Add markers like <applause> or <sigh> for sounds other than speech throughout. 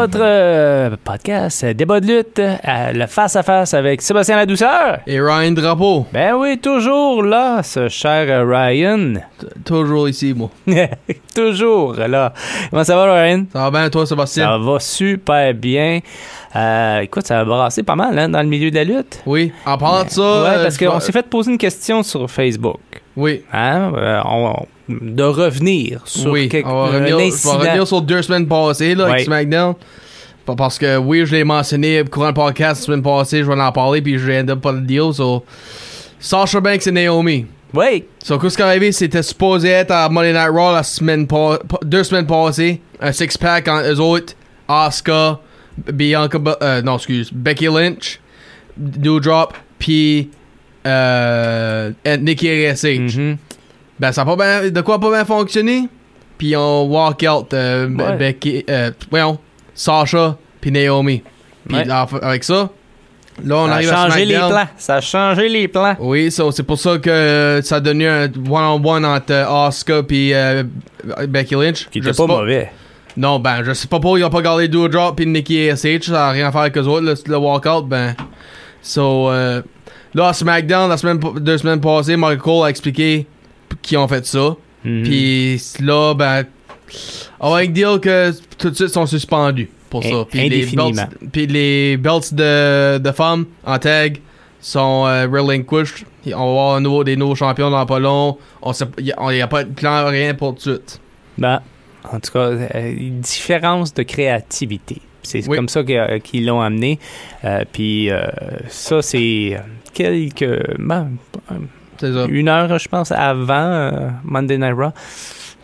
Votre euh, podcast euh, Débat de lutte, euh, le face-à-face avec Sébastien Ladouceur. Et Ryan Drapeau, Ben oui, toujours là, ce cher Ryan. toujours ici, moi. <laughs> toujours là. Comment ça va, Ryan? Ça va bien, toi, Sébastien? Ça va super bien. Euh, écoute, ça a brassé pas mal hein, dans le milieu de la lutte. Oui. En parlant de ça. ouais, parce qu'on s'est fait poser une question sur Facebook. Oui. Hein? on- de revenir sur oui. quelque- On va un revenir, je vais incident. revenir sur deux semaines passées, là, Ouais. avec SmackDown. Parce que, oui, je l'ai mentionné au courant le podcast la semaine passée, je vais en parler, puis je vais end up pas le deal. So, Sasha Banks et Naomi. Oui, So, qu'est-ce qui est arrivé? C'était supposé être à Monday Night Raw la semaine pa- deux semaines passées. Un six-pack entre eux autres. Asuka, Bianca, euh, non, excuse, Becky Lynch, Doudrop, puis euh, Nikki ASH. Mhm. Ben, ça a pas bien, de quoi pas bien fonctionné? Puis on walk out euh, Ouais. Becky, euh, voyons, Sasha, puis Naomi. Puis Ouais. avec ça, là, on ça a arrive à changé les plans. Ça a changé les plans. Oui, so, c'est pour ça que euh, ça a donné un one-on-one entre Asuka puis euh, Becky Lynch. Qui était pas, mauvais. Non, ben, je sais pas pourquoi ils ont pas gardé Doudrop puis Nikki ASH. Ça a rien à faire avec eux autres, le, le walkout. Ben, so, euh, là, à SmackDown, la semaine, deux semaines passées, Michael Cole a expliqué qui ont fait ça. Mhm. Puis là, ben, on va dire que tout de suite sont suspendus pour ça. Puis les belts, puis les belts de, de femmes en tag sont euh, relinquished. On va avoir un nouveau, des nouveaux champions dans pas long. On n'y a, pas de plan, rien pour tout de suite. Ben, en tout cas, euh, une différence de créativité. C'est Oui. comme ça euh, qu'ils l'ont amené. Euh, puis euh, ça, c'est quelques... ben, ça. une heure, je pense, avant euh, Monday Night Raw.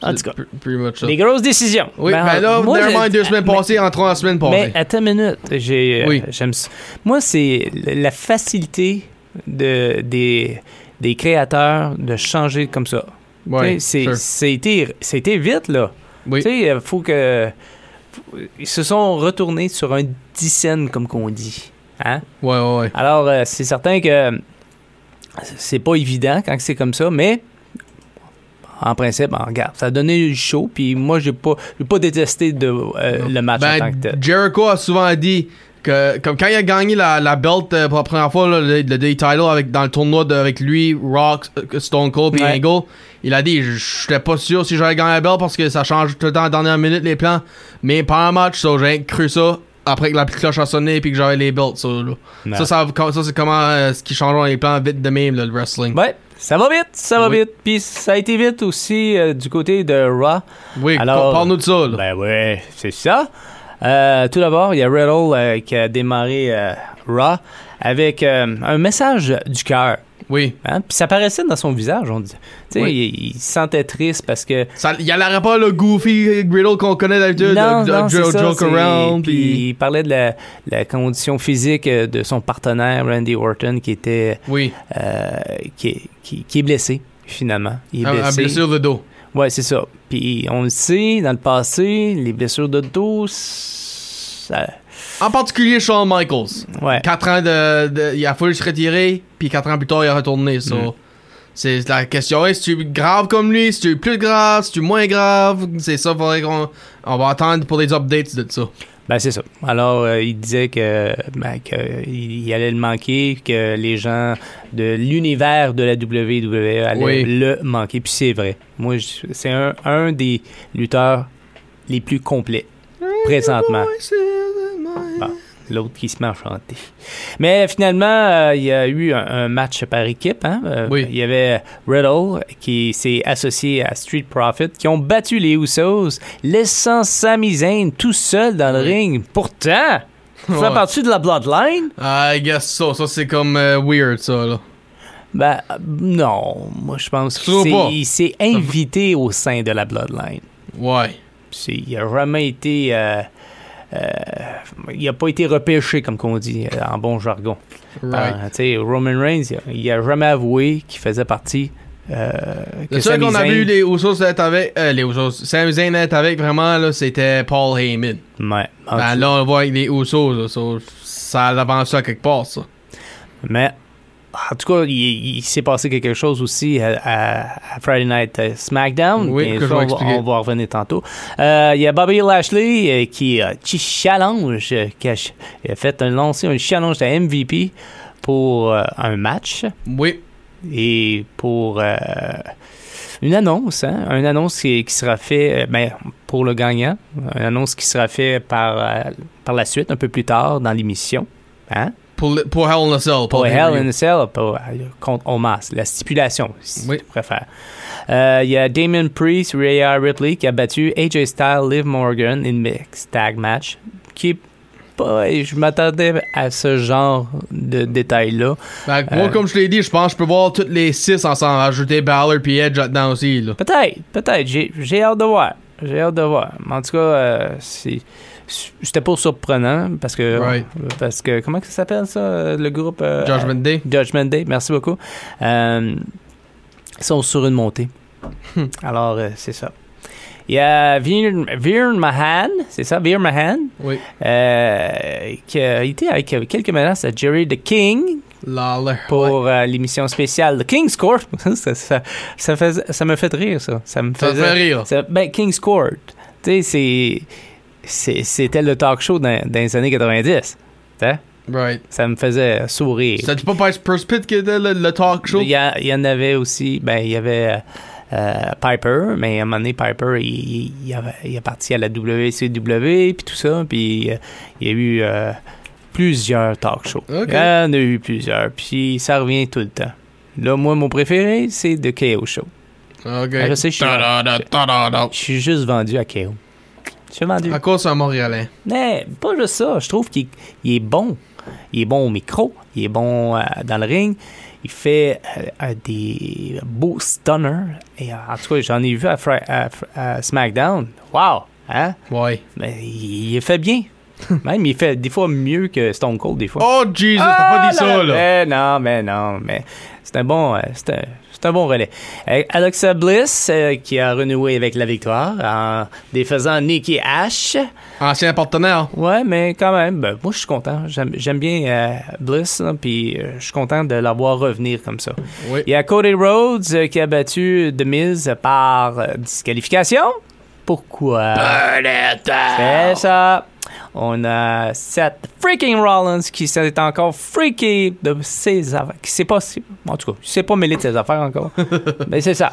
En tout cas, C'est pr- pretty much ça. des grosses décisions. Oui, Ben, ben là, moi, mind, deux semaines passées, entrons la semaine passée. Mais attends une minute, j'ai, euh, Oui. j'aime ça. Moi, c'est la facilité de, des, des créateurs de changer comme ça. Ouais, c'est, c'était, c'était vite, là. Oui. Tu sais, il faut que. faut- Ils se sont retournés sur un dixaine, comme qu'on dit. Hein? Ouais, ouais, ouais. Alors, euh, c'est certain que c'est pas évident quand c'est comme ça, mais en principe, ben, regarde, ça a donné du show, puis moi, j'ai pas, j'ai pas détesté de, euh, le match en tant que Ben, tel. Jericho a souvent dit que, comme quand il a gagné la, la belt euh, pour la première fois, là, le, le day title avec, dans le tournoi de- avec lui, Rock, euh, Stone Cold et Ouais. Angle, il a dit Je j'étais pas sûr si j'allais gagner la belt parce que ça change tout le temps à la dernière minute les plans. Mais pendant le match, so, j'ai cru ça après que la petite cloche a sonné et que j'avais les belts. là. Ouais. Ça, ça, ça, c'est comment euh, ce qui change les plans vite de même, là, le wrestling. Ouais, ça va vite, ça va Oui. vite. Puis ça a été vite aussi euh, du côté de Raw. Oui, Alors- parle-nous de ça. Là. Ben ouais, c'est ça. Euh, tout d'abord, il y a Riddle qui a démarré Raw avec un message du cœur. Oui. Hein? Puis ça paraissait dans son visage, on dit. Oui. il, il se sentait triste parce que. Ça, il a pas le goofy Griddle qu'on connaît d'habitude, non, non, joke, ça, joke c'est- around. puis il parlait de la, la condition physique euh, de son partenaire, Randy Orton, qui était. Oui, euh, qui, est- qui, qui est blessé, finalement. Il est un, un blessé. blessure de dos. Ouais, c'est ça. Puis on le sait, dans le passé, les blessures de dos, ça. En particulier Shawn Michaels. Ouais. 4 ans de, de- Il a fallu se retirer, puis 4 ans plus tard, il a retourné. so. Mm. C'est la question est, si tu es grave comme lui, si tu es plus grave, si tu es moins grave, c'est ça, faudrait qu'on on va attendre pour les updates de ça. Ben, c'est ça. Alors, euh, il disait que, ben, que il, il allait le manquer, que les gens de l'univers de la WWE allaient Oui. le manquer. Puis c'est vrai. Moi, c'est un, un des lutteurs les plus complets présentement. Bon, L'autre qui se met à chanter. Mais finalement, euh, il y a eu un, un match par équipe. Hein? Euh, Oui. Il y avait Riddle qui s'est associé à Street Profit qui ont battu les Usos, laissant Sami Zayn tout seul dans le Oui. ring. Pourtant, ça Ouais. partie de la Bloodline? I guess so. Ça, c'est comme euh, weird, ça, là. Ben, non. Moi, je pense qu'il s'est- invité au sein de la Bloodline. Ouais. Il a jamais été. euh, il a pas été repêché, comme qu'on dit euh, en bon jargon. Right. Euh, Roman Reigns, il a, il a jamais avoué qu'il faisait partie. Euh, Le seul qu'on a vu les Usos être avec, euh, les Usos, Sami Zayn être avec vraiment, là, c'était Paul Heyman. Ouais. Ben là, on le voit avec les Usos, là, so, ça avance ça quelque part, ça. Mais en tout cas, il, il s'est passé quelque chose aussi à, à- à Friday Night euh, SmackDown. Oui, que vais on, va, on va en revenir tantôt. Euh, Il y a Bobby Lashley euh, qui, qui challenge, qui a, ch- il a fait un lancé un challenge à MVP pour euh, un match Oui. et pour euh, une annonce, hein, une annonce qui, qui sera fait euh, ben, pour le gagnant, une annonce qui sera fait par, par la suite, un peu plus tard dans l'émission. Hein? Pour, le- pour Hell in a Cell. Pour Hell in a Cell, pour, euh, contre Omas, la stipulation, si Oui. tu préfères. Euh, Il y a Damon Priest, Rhea Ripley qui a battu AJ Styles, Liv Morgan in mixed tag match, qui est pas. Je m'attendais à ce genre de détails-là. Ben, moi, Euh, comme je l'ai dit, je pense que je peux voir toutes les six ensemble, ajouter Balor puis Edge là-dedans aussi, là. Peut-être, peut-être. J'ai hâte de voir. J'ai hâte de voir. En tout cas, euh. C'était pas surprenant parce que. Right. Parce que. Comment que ça s'appelle ça, le groupe euh, Judgment Day. Judgment Day, merci beaucoup. Euh, ils sont sur une montée. Alors, euh, c'est ça. Il y a Veer, Veer Mahan, c'est ça, Veer Mahan, Oui. euh, qui a été avec quelques menaces à Jerry the King Lawler. pour euh, l'émission spéciale The King's Court. <laughs> ça, ça, ça, ça me fait rire, ça. Ça me Ça fait rire. ça- ben, King's Court. Tu sais, c'est- c'était le talk show dans, dans les années 90. Tu sais, Right. Ça me faisait sourire. C'était pas Purse Pit qui était le, le talk show? Il y, en avait aussi, ben, il y avait euh, euh, Piper, mais à un moment donné, Piper, il, il, il avait- il est parti à la WCW, puis tout ça, puis euh, il y a eu plusieurs talk shows. Ok. Il y en a eu plusieurs, puis ça revient tout le temps. Là, moi, mon préféré, c'est The KO Show. Ok. Ah, je sais, je suis-. Je suis juste vendu à KO. Je suis vendu. À cause c'est un Montréalais. Mais pas juste ça. Je trouve qu'il il est bon. Il est bon au micro. Il est bon euh, dans le ring. Il fait euh, des beaux stunners. Et euh, en tout cas, j'en ai vu à SmackDown. Wow! Hein? Ouais. Mais il, il fait bien. <laughs> Même, il fait des fois mieux que Stone Cold, des fois. Oh, Jesus, t'as pas dit ça, là. Mais non, mais non, mais c'est un bon, euh, c'est un, c'est un bon relais. Euh, Alexa Bliss, euh, qui a renoué avec la victoire en défaisant Nikki Ash. Ancien partenaire. Ouais, mais quand même, ben, moi je suis content. J'aime j'aime bien euh, Bliss, puis je suis content de la voir revenir comme ça. Oui. Il y a Cody Rhodes qui a battu The Miz par disqualification. Pourquoi? C'est ça. On a Seth freaking Rollins qui s'est encore freaké de ses affaires. Qui sait pas si. En tout cas, il s'est pas mêlé de ses affaires encore. <laughs> Mais c'est ça.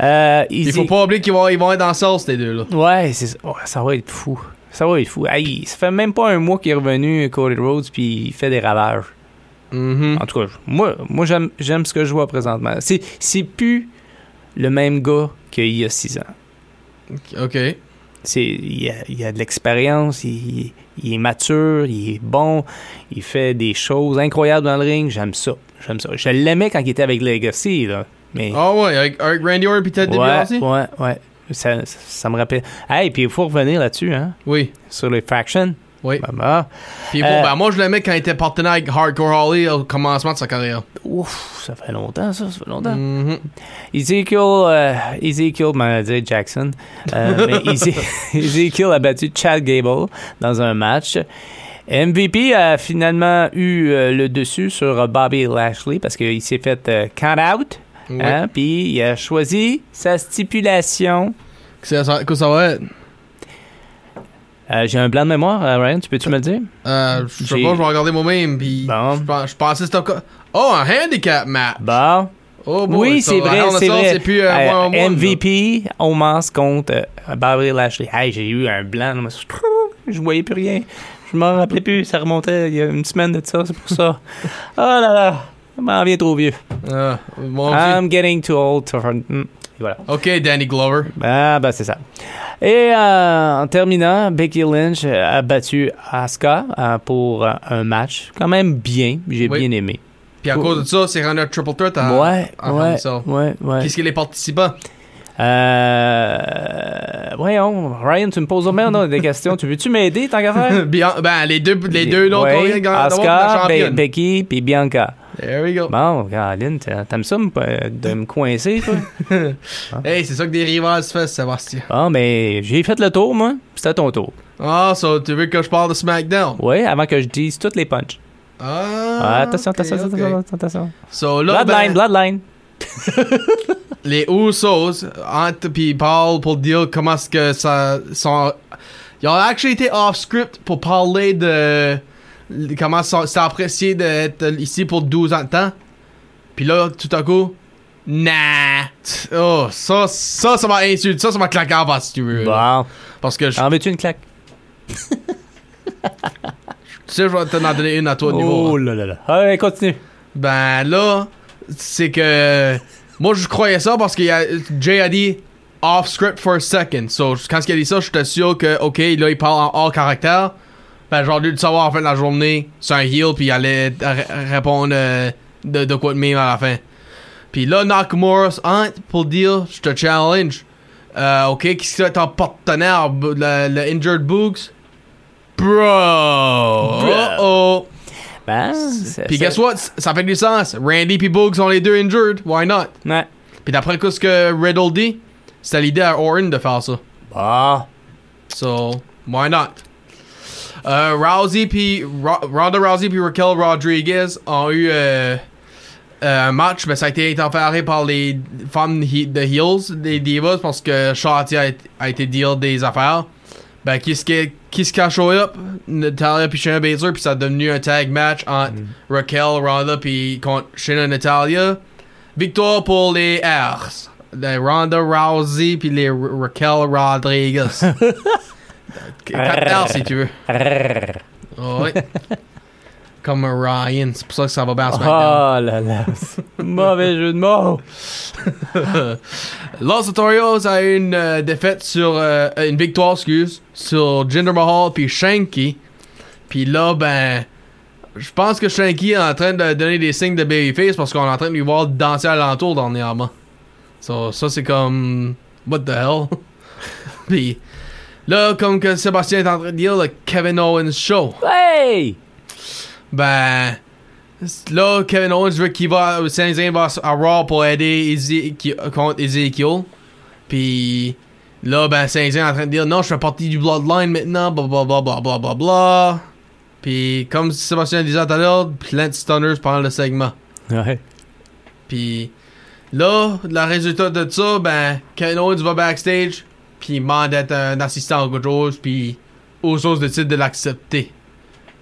Euh, Il faut pas oublier qu'ils vont, ils vont être dans le sol, ces deux-là. Ouais, c'est ça. Ça va être fou. Ça va être fou. Hey, ça fait même pas un mois qu'il est revenu, Cody Rhodes, puis il fait des ravages. Mhm. En tout cas, moi, moi j'aime, j'aime ce que je vois présentement. C'est, c'est plus le même gars qu'il y a six ans. Ok. C'est, il, a, il a de l'expérience, il, il est mature, il est bon, il fait des choses incroyables dans le ring. J'aime ça. J'aime ça. Je l'aimais quand il était avec Legacy, là. Mais, Ah ouais, avec, avec Randy Orton pis Ted ouais, DiBiase? ouais, ouais. Ça, ça me rappelle. Hey, puis il faut revenir là-dessus, hein, Oui. sur les factions. Oui. Ben, ben, Puis bon, Euh, ben moi je l'aimais quand il était partenaire avec Hardcore Holly au commencement de sa carrière. ouf, ça fait longtemps, ça, ça fait longtemps. Mhm. Ezekiel, euh, Ezekiel, dire Jackson, euh, <laughs> mais Ezekiel a battu Chad Gable dans un match. MVP a finalement eu euh, le dessus sur Bobby Lashley parce qu'il s'est fait count out. Ouais. hein, Puis il a choisi sa stipulation. C'est ça, que ça va être? Euh, J'ai un blanc de mémoire, euh, Ryan, tu peux-tu me le dire? Euh, je sais pas, je vais regarder moi-même pis Bon. je, pens- je pensais que c'était. Oh, un handicap match! Bon. Oh boy, oui, c'est vrai, c'est vrai. Plus euh, Euh, là. MVP, Omas contre euh, Bobby Lashley. Hey, j'ai eu un blanc. Je voyais plus rien. Je m'en rappelais plus. Ça remontait il y a une semaine de ça. C'est pour ça. <laughs> oh là là. Je m'en viens trop vieux. Ah, moi aussi. I'm getting too old. To... Voilà. Ok, Danny Glover. Ah, ben c'est ça. Et euh, en terminant, Becky Lynch a battu Asuka euh, pour euh, un match quand même bien. J'ai Oui. bien aimé. Puis à cause de ça, c'est rendu un triple threat à, ouais, à ouais, ouais, ouais. Qu'est-ce que les participants? Euh, voyons, Ryan, tu me poses bien non, des questions. Tu veux-tu m'aider, tant qu'à faire? <laughs> Bien, ben, les deux, les deux Ouais, Be- championne. Becky, puis Bianca. There we go. Bon, Caroline, t'a- t'aimes ça de me coincer, toi? <laughs> Hey, c'est ça que des rivals se font, Sébastien. Bon, mais j'ai fait le tour, moi. C'était ton tour. Ah, ça, tu veux que je parle de SmackDown? Oui, avant que je dise toutes les punches. Ah, attention, ok, attention, attention, attention, attention. So, là, Bloodline, ben, Bloodline. <laughs> les Usos, Ant puis Paul, pour dire comment est-ce que ça sont... Ils ont actually été off-script pour parler de... de comment ça- c'est apprécié d'être ici pour 12 ans de temps. Puis là, tout à coup... Nah! Oh, ça, ça, ça m'a insulté. Ça, ça m'a claqué en face, si tu veux. Bon. Parce que, je, En veux-tu une claque? <laughs> tu sais, je vais t'en donner une à toi, niveau. Oh là là là. Allez, continue. Ben là, c'est que moi je croyais ça parce que Jay a dit off script for a second. So quand il a dit ça, j'étais sûr que ok là il parle en hors caractère. Ben j'aurais dû le savoir en fin de la journée, c'est un heel puis il allait répondre euh, de, de quoi de même à la fin. Puis là Nakamura hein, pour dire je te challenge. Euh, ok que c'est ton partenaire le, le injured Boogs? Bro. Uh oh. Ben, Puis guess what? Ça fait du sens. Randy puis Boog sont les deux injured. Why not? Ouais. Puis d'après ce que Riddle dit, c'était l'idée à Orton de faire ça. Bah. So, why not? Euh, Rousey puis Ro- Ronda Rousey puis Raquel Rodriguez ont eu euh, euh, un match, mais ça a été interféré par les femmes de Heels, des Divas, parce que Shotzi a, été- a été deal des affaires. Ben, qu'est-ce qui qu'est-ce qui a show up? Natalia puis Shayna Baszler, puis ça a devenu un tag match entre Raquel, Ronda puis contre Shayna Natalia. Victoire pour les R's. Les Ronda Rousey puis les Raquel Rodriguez. <laughs> R si tu veux. Ouais. Comme Ryan, c'est pour ça que ça va bien SmackDown. Oh là là. Mauvais jeu de mots. <laughs> Los Notorios a eu une euh, défaite sur. euh, une victoire, excuse, sur Jinder Mahal puis Shanky. Puis là, ben. Je pense que Shanky est en train de donner des signes de babyface parce qu'on est en train de lui voir danser à l'entour dernièrement. So, ça, c'est comme. What the hell? <laughs> puis. Là, comme que Sébastien est en train de dire, le Kevin Owens Show. Hey! Ben. Là, Kevin Owens veut qu'il va. Saint-Zane va à Raw pour aider Ezekiel, contre Ezekiel. Puis. Là, ben, Saint-Zane est en train de dire non, je fais partie du Bloodline maintenant, bla bla bla bla bla bla bla. Puis, comme Sébastien disait tout à l'heure, plein de stunners pendant le segment. Ouais. Puis là, le résultat de ça, ben, Kevin Owens va backstage, puis il demande d'être un assistant ou quelque chose, puis Usos décide de l'accepter.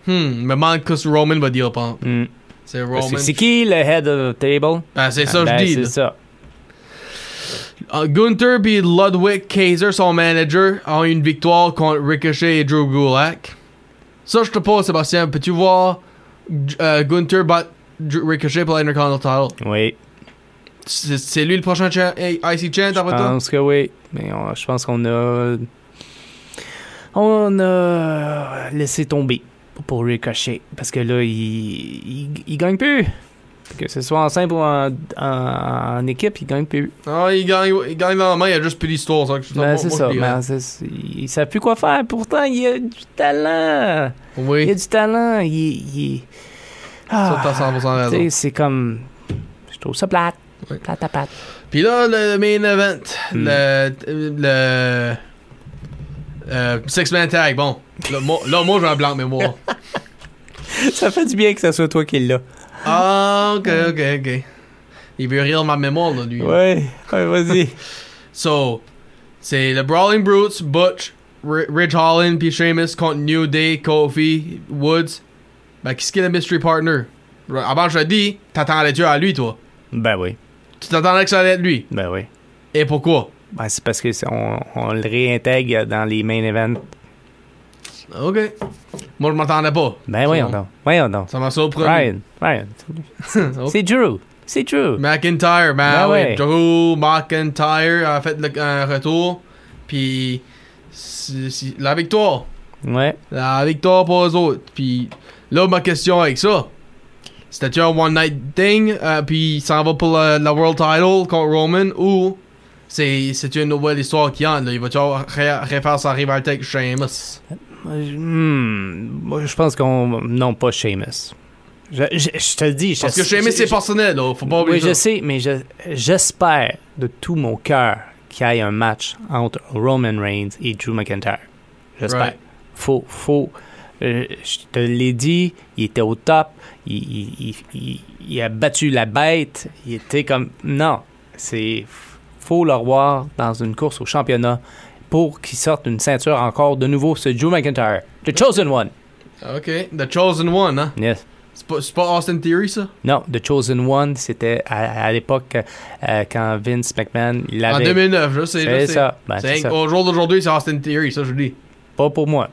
Hmm, me demande que Roman va dire, pas. Hmm. C'est Roman. C'est qui le head of the table? Ben, c'est ça, Ben, je dis. C'est ça. Uh, Gunther puis Ludwig Kaiser, son manager, ont une victoire contre Ricochet et Drew Gulak. Ça, je te pose, Sébastien, peux-tu voir euh, Gunther battre Ricochet pour l'Intercontinental? Title? Oui. C'est c'est lui le prochain cha- IC champ, Je d'après toi? pense que oui. Mais on- je pense qu'on a. On a laissé tomber pour Ricochet. Parce que là, il, il, il gagne plus. Que ce soit en simple ou en, en, en équipe, il gagne plus. Ah, il gagne, il gagne dans la main, il a juste plus d'histoire, Ben, c'est ça. Ben, il ne sait plus quoi faire. Pourtant, il a du talent. Il a Oui, du talent. Il, il... ça, Ah, t'as 100% tu raison. sais, c'est comme. Je trouve ça plate. Oui. Plate à plate. Puis là, le main event, Hmm. le. le euh, Six-Man Tag, bon. Là, moi, là, moi j'ai un blanc de mémoire. <laughs> ça fait du bien que ce soit toi qui l'as. Ah, ok, ok, ok. Il veut rire ma mémoire, là, lui. Ouais, ouais, vas-y. <laughs> So, c'est le Brawling Brutes, Butch, R- Ridge Holland, puis Sheamus contre New Day, Kofi, Woods. Ben, qu'est-ce qu'il est le mystery partner? Avant, je te dis, t'attendais-tu à lui, toi? ben oui. Tu t'attendais que ça allait être lui? Ben oui. Et pourquoi? Ben, c'est parce que on, on le réintègre dans les main events. Ok. Moi, je m'attendais pas. Ben voyons donc. Voyons donc. Ça m'a surpris. Ryan, Ryan. <laughs> C'est Drew. C'est Drew. McIntyre, ben, Ben ouais. Drew McIntyre a fait le- un retour. Puis, la victoire. Ouais. La victoire pour eux autres. Puis, là, ma question avec ça. C'était-tu un one night thing, euh, puis il s'en va pour la, la World Title contre Roman, ou c'est c'est une nouvelle histoire qui entre, là? Il va toujours ré- refaire sa rivalité avec Sheamus? Hmm, je pense qu'on. Non, pas Sheamus. Je, je- je te le dis. je- Parce que Sheamus, je- c'est je- personnel, là. Faut pas Oui, oublier je ça. sais, mais je- j'espère de tout mon cœur qu'il y ait un match entre Roman Reigns et Drew McIntyre. J'espère. Right. Faut, faut. euh, je te l'ai dit, il était au top, il, a battu la bête, il était comme. Non, c'est. Faut le revoir dans une course au championnat pour qu'il sorte une ceinture encore de nouveau, ce Drew McIntyre. The Chosen One. Ok, The Chosen One, hein? Yes. C'est pas, c'est pas Austin Theory, ça? Non, The Chosen One, c'était à, à l'époque euh, quand Vince McMahon il En avait. 2009, je sais. C'est ça. Ben, C'est c'est ça. Au jour d'aujourd'hui, c'est Austin Theory, ça, je dis. Pas pour moi.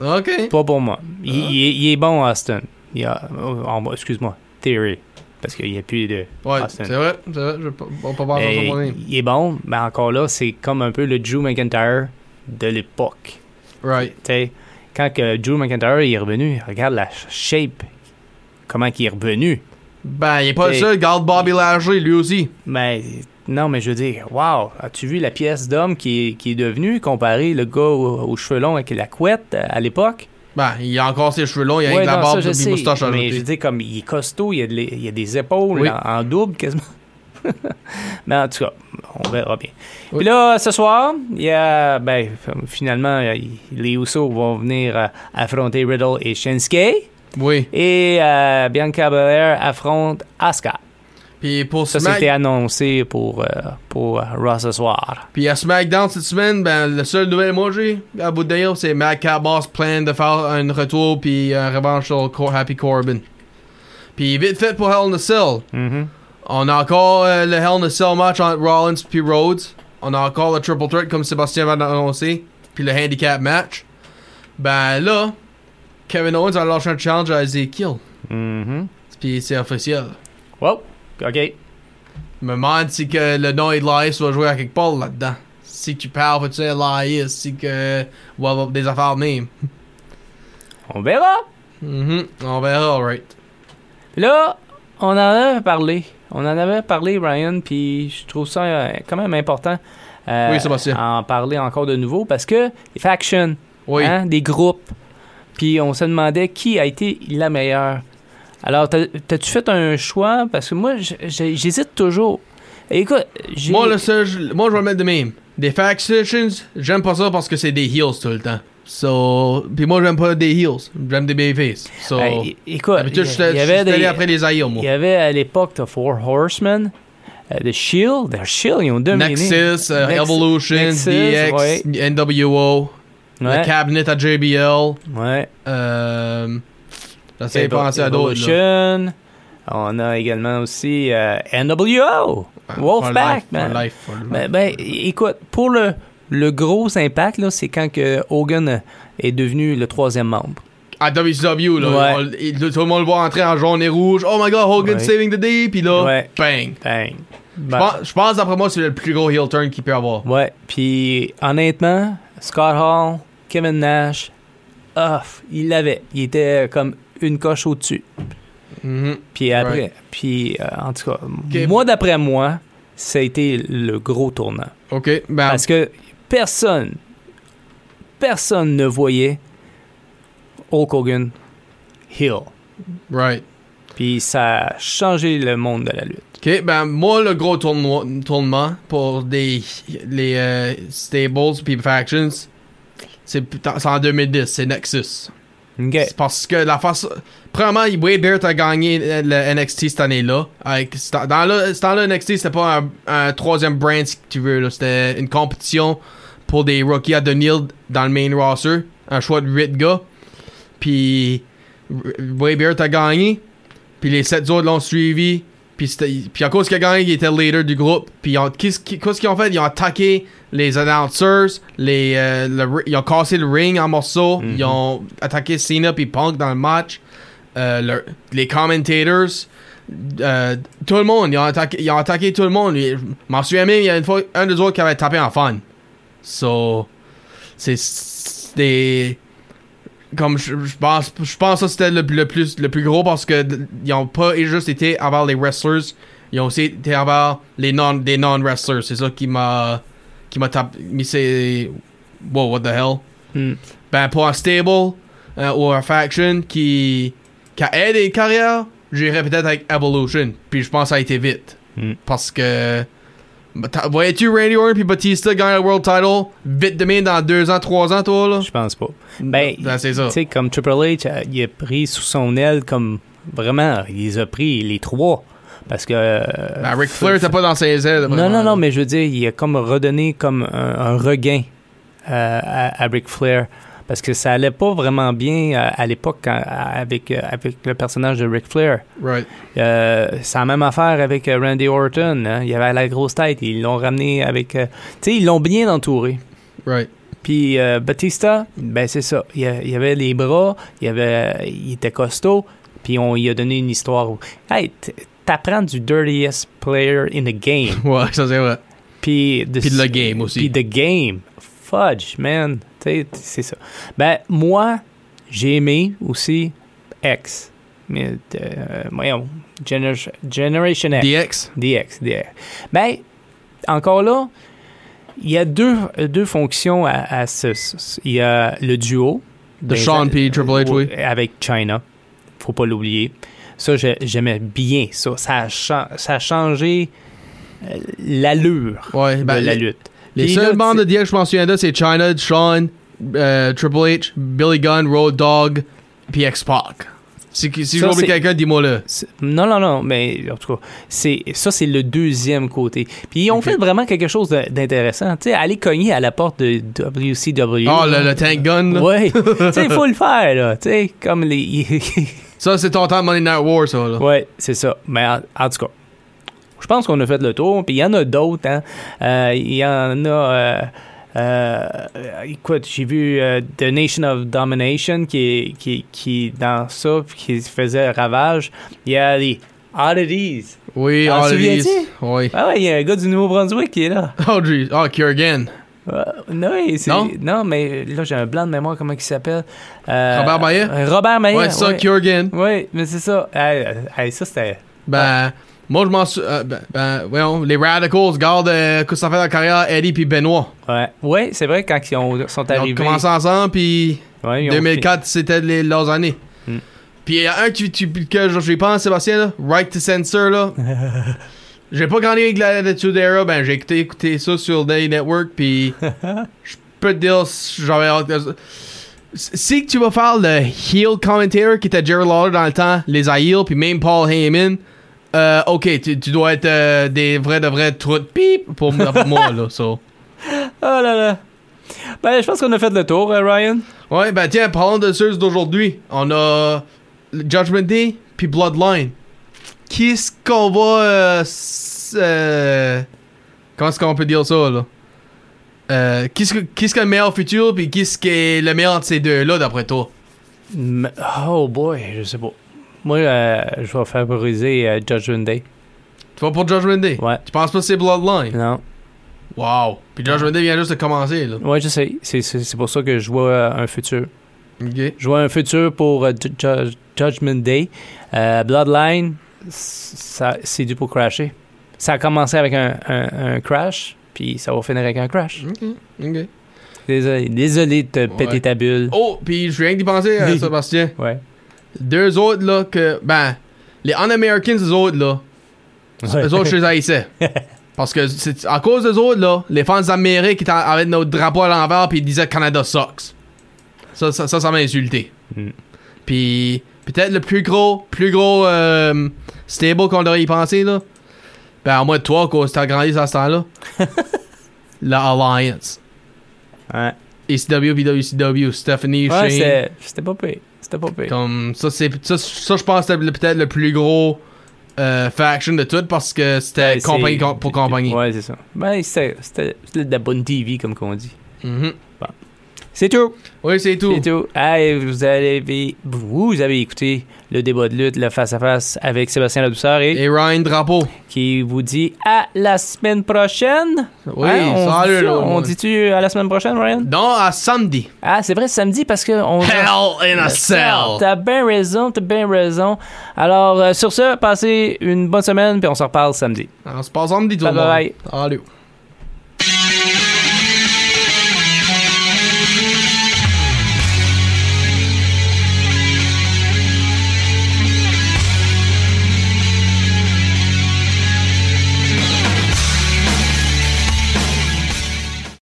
Ok. Pas pour moi. Il, il est- il est bon, Austin. Il a, oh, excuse-moi, Theory. Parce qu'il n'y a plus de. Ouais, c'est vrai, c'est vrai, je vais pas, on peut pas voir il est bon, mais encore là, c'est comme un peu le Drew McIntyre de l'époque. Right. Tu sais, quand que Drew McIntyre est revenu, regarde la shape. Comment il est revenu. Ben, il est pas le seul, garde Bobby Lashley, lui aussi. Mais non, mais je veux dire, wow, as-tu vu la pièce d'homme qui est, qui est devenue comparé le gars aux, aux cheveux longs avec la couette euh, à l'époque? Ben, il a encore ses cheveux longs, il a Ouais, avec la barbe ça, je et sais, moustache mais je dire, comme il est costaud, il y a, de les- il y a des épaules Oui. en, en double quasiment. <laughs> mais en tout cas, on verra bien. Oui. Puis là, ce soir, il y a, ben, finalement, les Usos vont venir euh, affronter Riddle et Shinsuke. Oui. Et euh, Bianca Belair affronte Asuka. Puis pour Ça, Smack... c'était annoncé pour, euh, pour euh, Raw ce soir. Puis à SmackDown cette semaine, ben, le seul nouvelle moi j'ai à bout de c'est Matt Boss plan de faire un retour puis un revanche sur Cor- Happy Corbin. Puis vite fait pour Hell in a Cell. Mhm. On a encore euh, le Hell in a Cell match entre Rollins puis Rhodes. On a encore le Triple Threat comme Sébastien va annoncer. Puis le Handicap match. Ben là, Kevin Owens a lâché un challenge à Ezekiel. Mhm. Puis c'est officiel. Wow, OK. Je me demande si que le nom Elias va jouer à quelque part là-dedans. Si tu parles, tu Elias, si que. Ou avoir des affaires de même. On verra. Mhm, On verra, alright. Là, on en avait parlé. On en avait parlé, Brian, puis je trouve ça euh, quand même important. euh, Oui. En parler encore de nouveau parce que les factions, Oui. hein, des groupes, puis on se demandait qui a été la meilleure. Alors, t'as- t'as-tu fait un choix? Parce que moi, j'hésite toujours. Écoute. Moi, le seul, moi, je vais le mettre de même. Des factions, j'aime pas ça parce que c'est des heels tout le temps. So. Puis moi, j'aime pas des heels. J'aime des babyface. So. Hey, écoute, il y- il avait des- après les Il moi. y avait à l'époque The Four Horsemen, euh, The Shield. The Shield, ils ont dominé. Nexus, euh, Nex- Evolution, Nexus, DX, ouais. NWO, Ouais, le cabinet à JBL. ouais. Euh. J'essaie de penser à d'autres. On a également aussi euh, NWO. Wolfpack, For life, man. for life, for life. Ben, ben, écoute, pour le, le gros impact, là, c'est quand que Hogan est devenu le troisième membre. à WCW, là, Ouais. on- tout le monde le voit entrer en jaune et rouge. Oh my god, Hogan Ouais. saving the day, puis là, Ouais. bang. Bang. Je Ben, pense- Je pense, d'après moi, c'est le plus gros heel turn qu'il peut avoir. Ouais, puis honnêtement, Scott Hall, Kevin Nash, off, il l'avait. Il était comme une coche au-dessus. Mhm. Puis après, Right. puis euh, en tout cas, moi d'après moi, ça a été le gros tournant. Ok, ben, Parce que personne, personne ne voyait Hulk Hogan heel. right. Puis ça a changé le monde de la lutte. Ok, ben, moi, le gros tournoi, tournement pour des, les euh, stables puis factions, c'est en 2010, c'est Nexus. C'est parce que la face. Premièrement, Wade Barrett a gagné le NXT cette année-là. Dans le, ce temps-là, NXT, c'était pas un, troisième brand, si tu veux. C'était une compétition pour des rookies à Neil dans le main roster. Un choix de 8 gars. Puis Wade Barrett a gagné. Puis les 7 autres l'ont suivi. Puis, puis à cause qu'il a gagné, il était le leader du groupe. Puis qu'est-ce qu'ils ont fait? Ils ont attaqué les announcers. Les, euh, le ils ont cassé le ring en morceaux. Ils ont attaqué Cena puis Punk dans le match. Euh, le- les commentators. euh, tout le monde. Ils ont, attaqué, ils ont attaqué tout le monde. Je m'en souviens même, il y a une fois un des autres qui avait tapé en fan. So, c'est c'est des. Comme je, je pense, je pense que ça c'était le, le plus, le plus gros parce que ils ont pas juste été envers les wrestlers, ils ont aussi été envers les non, des non-wrestlers. C'est ça qui m'a, qui m'a tapé, mais c'est, wow, what the hell? Hmm. Ben, pour un stable euh, ou un faction qui, qui a aidé une carrière, j'irais peut-être avec Evolution. Puis je pense que ça a été vite. Hmm. Parce que. Bah, Voyais-tu Randy Orton puis Batista gagner le World Title vite demain dans deux ans, trois ans, toi, là? Je pense pas. Ben, Ben, c'est ça. Tu sais, comme Triple H, euh, il a pris sous son aile comme vraiment, il les a pris les trois. Parce que. euh, Ben, Ric Flair était pas dans ses ailes. Non, non, non, mais je veux dire, il a comme redonné comme un, un regain euh, à, à Ric Flair. Parce que ça allait pas vraiment bien euh, à l'époque avec, euh, avec le personnage de Ric Flair. Right. Euh, c'est la même affaire avec Randy Orton. hein. Il avait la grosse tête. Ils l'ont ramené avec. euh, tu sais, ils l'ont bien entouré. Right. Puis euh, Batista, ben c'est ça. Il, il avait les bras, il, avait, il était costaud, puis on lui a donné une histoire. où, Hey, t'apprends du dirtiest player in the game. <laughs> Ouais, ça c'est vrai. Puis de, Puis de le game aussi. Puis the game. Fudge, man. C'est ça. Ben, moi, j'ai aimé aussi X. Mais, euh, voyons, Gener- Generation X. DX. DX, DX. Ben, encore là, il y a deux, deux fonctions à, à ce, Il y a le duo. De Sean P. Triple H, oui. Avec China. Faut pas l'oublier. Ça, j'ai- j'aimais bien ça. Ça a, cha- ça a changé euh, l'allure Ouais, de ben, la les, lutte. Les Puis seuls là, bandes de DX que je m'en souviens de, c'est China, Sean, euh, Triple H, Billy Gunn, Road Dogg, puis X-Pac. Si, si j'oublie quelqu'un, dis-moi le. Non, non, non, mais en tout cas, c'est, ça, c'est le deuxième côté. Puis ils ont Ok. fait vraiment quelque chose d'intéressant. Tu sais, aller cogner à la porte de WCW. Oh, là. le, le tank gun, là. Ouais. <laughs> tu sais, il faut le faire, là. Tu sais, comme les. Ça, c'est ton temps de Monday Night War, ça, là. ouais, c'est ça. Mais en, en tout cas, je pense qu'on a fait le tour. Puis il y en a d'autres, hein. Euh, Il y en a. euh, euh, écoute, j'ai vu euh, The Nation of Domination qui est, qui, qui dans ça, qui faisait ravage. Il y a les Oddities. Oui, les- souviens-tu? Oui. Ah ouais, il y a un gars du Nouveau-Brunswick qui est là. Oh. Oh, Kurgan. Euh, non, Non? non, mais là, j'ai un blanc de mémoire, comment il s'appelle? Robert Maillet? Robert Maillet. Ouais, ça, ouais. Kurgan. Oui, mais c'est ça. Hey, hey, ça, c'était... Ben, moi, je m'en suis. euh, ben, ben, voyons, les Radicals, garde euh, que ça fait la carrière, Eddie puis Benoit. Ouais, ouais c'est vrai, quand ils ont- sont Ils ont arrivés... commencé ensemble, puis Ouais, ils ont 2004, c'était leurs années. Hmm. Puis il y a un tu, tu, que j'y pense, Sébastien, là, Right to Censor, là. <laughs> j'ai pas grandi avec l'Attitude Era, ben j'ai écouté, écouté ça sur Day Network, puis <laughs> je peux te dire, j'avais Si tu vas faire le heel commentator qui était Jerry Lawler dans le temps, les Aïls, puis même Paul Heyman, euh, ok, tu, tu dois être euh, des vrais de vrais trous de pipe pour, pour moi, là, so. Oh <laughs> là là. Ben, je pense qu'on a fait le tour, euh, Ryan. Ouais, ben tiens, parlons de ceux d'aujourd'hui. On a Judgment Day puis Bloodline. Qu'est-ce qu'on va... Comment est-ce qu'on peut dire ça, là? Qu'est-ce que qu'est-ce que le meilleur futur puis qu'est-ce qui est le meilleur de ces deux-là, d'après toi? Oh boy, je sais pas. Moi, euh, je vais favoriser euh, Judgment Day. Tu vas pour Judgment Day? Ouais. Tu penses pas que c'est Bloodline? Non. Wow! Puis Judgment Day vient juste de commencer, là. Ouais, je sais. C'est- C'est c'est pour ça que je vois euh, un futur. Ok. Je vois un futur pour Ju- Ju- Judgment Day. Bloodline, ça- c'est dû pour crasher. Ça a commencé avec un, un- un crash, puis ça va finir avec un crash. Ok. Désolé, désolé de te péter ta bulle. Oh, puis je viens d'y penser, euh, <laughs> Sébastien. Ouais. Deux autres, là, que... Ben, les Un-Americans, eux autres, là... Eux autres, je les haïssais. <laughs> Parce que c'est à cause des autres, là, les fans d'Amérique étaient avec notre drapeau à l'envers puis ils disaient Canada sucks. Ça, ça, ça, ça m'a insulté. Mm. Puis peut-être le plus gros, plus gros euh, stable qu'on devrait y penser, là. Ben, à moins de toi, quoi, t'as grandi à ce temps-là. <laughs> La Alliance. Ouais, ECW, PWCW, Stephanie, ouais Shane. c'était c'était pas pire. C'était pas pire. Comme ça, c'est ça, ça, je pense que c'était peut-être le plus gros euh, faction de tout parce que c'était Ouais, compagnie c'est- com- pour compagnie. Ouais, c'est ça. Ben, c'était de la bonne TV, comme qu'on dit. Mhm. C'est tout. Oui, c'est tout. C'est tout. Hey, vous, avez, vous avez écouté le débat de lutte, le face-à-face avec Sébastien Ladouceur et, Et Ryan Drapeau. qui vous dit à la semaine prochaine. Oui, Hein, on salut, dit, là, On dit-tu à la semaine prochaine, Ryan? Non, à samedi. Ah, c'est vrai, samedi parce que on. Hell in a cell. T'as bien raison, t'as bien raison. Alors, euh, sur ce, passez une bonne semaine, puis on se reparle samedi. On se passe samedi tout le monde. bye. Salut.